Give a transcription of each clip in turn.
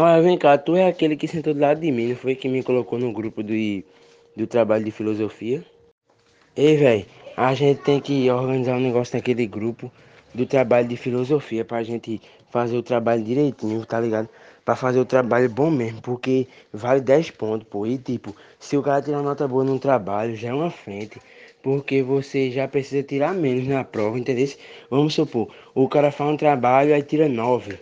Olha, vem cá, tu é aquele que sentou do lado de mim, não foi que me colocou no grupo do, do trabalho de filosofia? Ei, velho, a gente tem que organizar um negócio naquele grupo do trabalho de filosofia pra gente fazer o trabalho direitinho, tá ligado? Pra fazer o trabalho bom mesmo, porque vale 10 pontos, pô. E tipo, se o cara tirar nota boa num trabalho, já é uma frente. Porque você já precisa tirar menos na prova, entendeu? Vamos supor, o cara faz um trabalho e tira 9.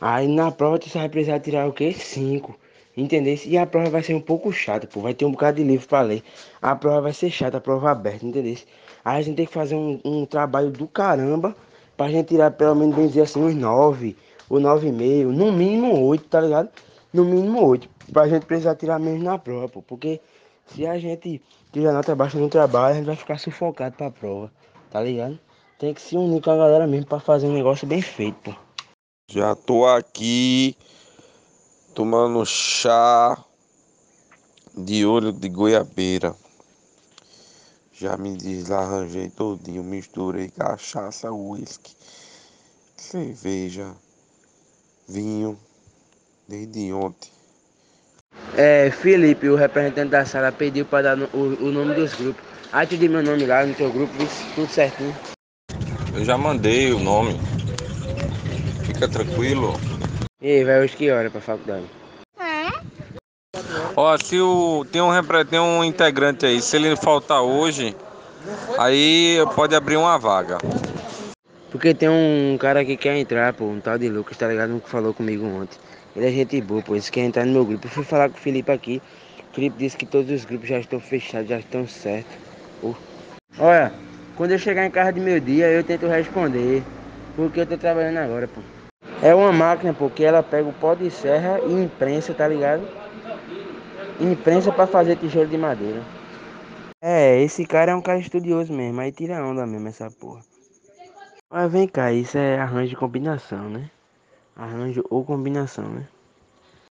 Aí na prova tu só vai precisar tirar o quê? 5. Entendeu? E a prova vai ser um pouco chata, pô. Vai ter um bocado de livro pra ler. A prova vai ser chata, a prova aberta, entendeu? Aí a gente tem que fazer um, um trabalho do caramba pra gente tirar pelo menos, bem dizer assim, uns 9 ou 9,5, no mínimo 8, tá ligado? No mínimo 8. Pra gente precisar tirar menos na prova, pô. Porque se a gente tirar nota baixa no trabalho, a gente vai ficar sufocado pra prova, tá ligado? Tem que se unir com a galera mesmo pra fazer um negócio bem feito, pô. Já tô aqui tomando chá de olho de goiabeira. Já me desarranjei todinho, misturei cachaça, uísque, cerveja, vinho, desde ontem. É, Felipe, o representante da sala, pediu para dar o, o, nome dos grupos. Aí tu meu nome lá no teu grupo, tudo certinho. Eu já mandei o nome. Fica tranquilo. E aí, vai hoje que hora pra faculdade? Ó, se o, tem, um, tem um integrante aí, se ele faltar hoje, aí pode abrir uma vaga. Porque tem um cara que quer entrar, pô, um tal de Lucas, tá ligado? Que falou comigo ontem. Ele é gente boa, pô, ele quer entrar no meu grupo. Eu fui falar com o Felipe aqui. O Felipe disse que todos os grupos já estão fechados, já estão certos. Pô. Olha, quando eu chegar em casa de meio dia, eu tento responder. Porque eu tô trabalhando agora, pô. É uma máquina, porque ela pega o pó de serra e imprensa, tá ligado? Imprensa para fazer tijolo de madeira. É, esse cara é um cara estudioso mesmo, aí tira onda mesmo essa porra. Mas vem cá, isso é arranjo de combinação, né? Arranjo ou combinação, né?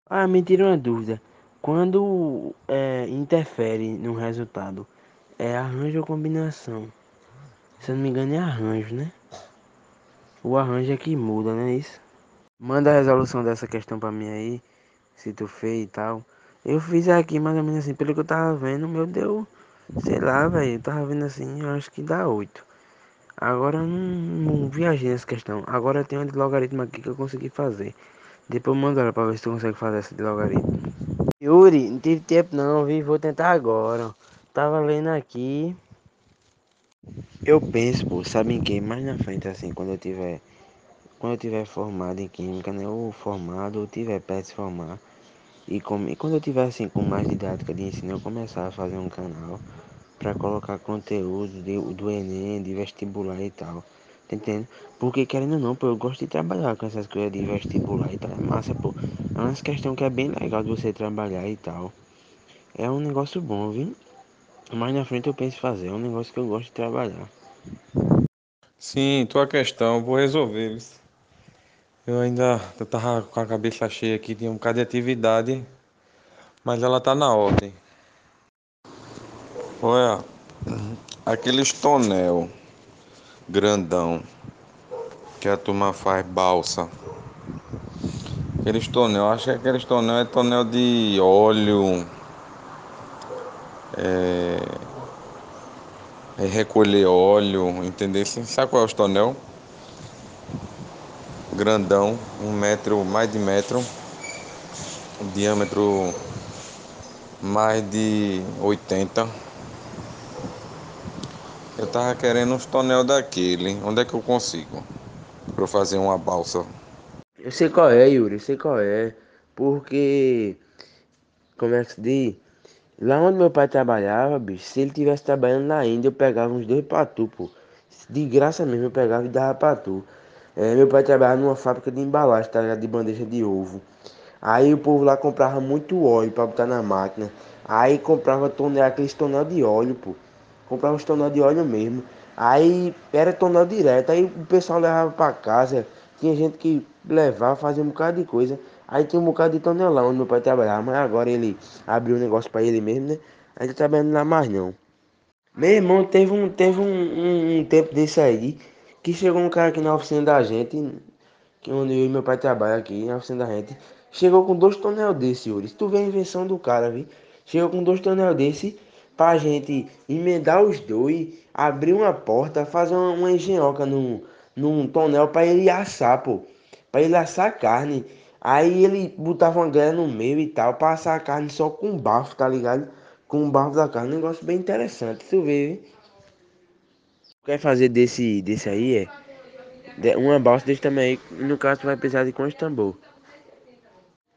Ah, me tira uma dúvida. Quando é, interfere no resultado, é arranjo ou combinação? Se eu não me engano é arranjo, né? O arranjo é que muda, né? Isso? Manda a resolução dessa questão pra mim aí, se tu fez e tal. Eu fiz aqui mais ou menos assim, pelo que eu tava vendo, meu deu, sei lá, velho, eu tava vendo assim, eu acho que dá 8. Agora eu não, não viajei nessa questão. Agora tem uma de logaritmo aqui que eu consegui fazer. Depois manda ela pra ver se tu consegue fazer essa de logaritmo. Yuri, não tive tempo não, vi, vou tentar agora. Tava lendo aqui. Eu penso, pô, sabe em quem? Mais na frente, assim, quando eu tiver. Quando eu tiver formado em química, né? Ou formado, ou tiver perto de se formar. E, com, e quando eu tiver assim com mais didática de ensino, eu começar a fazer um canal para colocar conteúdo de, do Enem, de vestibular e tal. Tá entendendo? Porque querendo ou não, pô, eu gosto de trabalhar com essas coisas de vestibular e tal. É massa, pô. É uma questão que é bem legal de você trabalhar e tal. É um negócio bom, viu? Mais na frente eu penso fazer. É um negócio que eu gosto de trabalhar. Sim, tua questão, vou resolver. Eu ainda eu tava com a cabeça cheia aqui, tinha um bocado de atividade, mas ela tá na ordem. Olha, aqueles tonel grandão que a turma faz balsa. Aqueles tonel, acho que aqueles tonel é tonel de óleo. É, é recolher óleo, entendeu? Sabe qual é o tonel? Grandão, um metro, mais de metro, diâmetro mais de 80. Eu tava querendo uns tonel daquele. Onde é que eu consigo? Pra fazer uma balsa. Eu sei qual é, Yuri, eu sei qual é. Porque, como é que se diz? Lá onde meu pai trabalhava, bicho, se ele tivesse trabalhando na Índia, eu pegava uns dois pra tu, pô. De graça mesmo, eu pegava e dava pra tu. É, meu pai trabalhava numa fábrica de embalagem, tá ligado? De bandeja de ovo. Aí o povo lá comprava muito óleo pra botar na máquina. Aí comprava tonel, aqueles tonel de óleo, pô. Comprava os tonel de óleo mesmo. Aí era tonel direto. Aí o pessoal levava pra casa. Tinha gente que levava, fazia um bocado de coisa. Aí tinha um bocado de tonelão onde meu pai trabalhava. Mas agora ele abriu um negócio pra ele mesmo, né? Aí tá trabalhando lá mais não. Meu irmão teve um, teve um, um, um tempo desse aí que chegou um cara aqui na oficina da gente, que onde eu e meu pai trabalham aqui na oficina da gente. Chegou com dois tonel desse, Yuri. Tu vê a invenção do cara, viu? Chegou com dois tonel desse pra gente emendar os dois, abrir uma porta, fazer uma, uma engenhoca num, num tonel pra ele assar, pô. Pra ele assar carne. Aí ele botava uma grelha no meio e tal, pra assar a carne só com bafo, tá ligado? Com o bafo da carne. Um negócio bem interessante, tu vê, viu? Quer fazer desse, desse aí, é? Uma balsa desse também aí, no caso vai precisar de quantos tambor?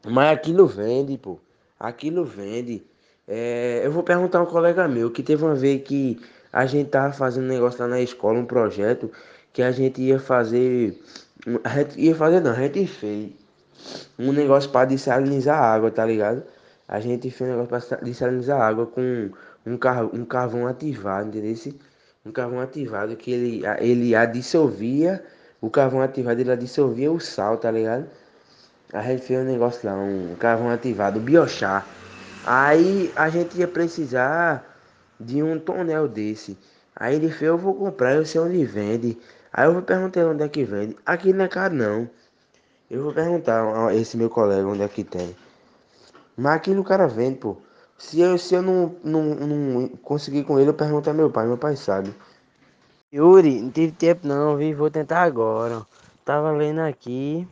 Mas aquilo vende, pô. Aquilo vende. É, eu vou perguntar a um colega meu que teve uma vez que a gente tava fazendo um negócio lá na escola, um projeto, que a gente ia fazer. A gente ia fazer não, a gente fez um negócio para desalinizar a água, tá ligado? A gente fez um negócio para desalinizar a água com um, car um carvão ativado, entendeu? Um carvão ativado que ele, ele dissolvia, o carvão ativado ele dissolvia o sal, tá ligado? A gente fez um negócio lá, um carvão ativado, biochar. Aí a gente ia precisar de um tonel desse. Aí ele fez, eu vou comprar, eu sei onde vende. Aí eu vou perguntar onde é que vende. Aqui não é caro não. Eu vou perguntar a esse meu colega onde é que tem. Mas aqui no cara vende, pô. Se eu, se eu não, não, não conseguir com ele, eu pergunto a meu pai, meu pai sabe. Yuri, não tive tempo não, vi, vou tentar agora. Tava lendo aqui.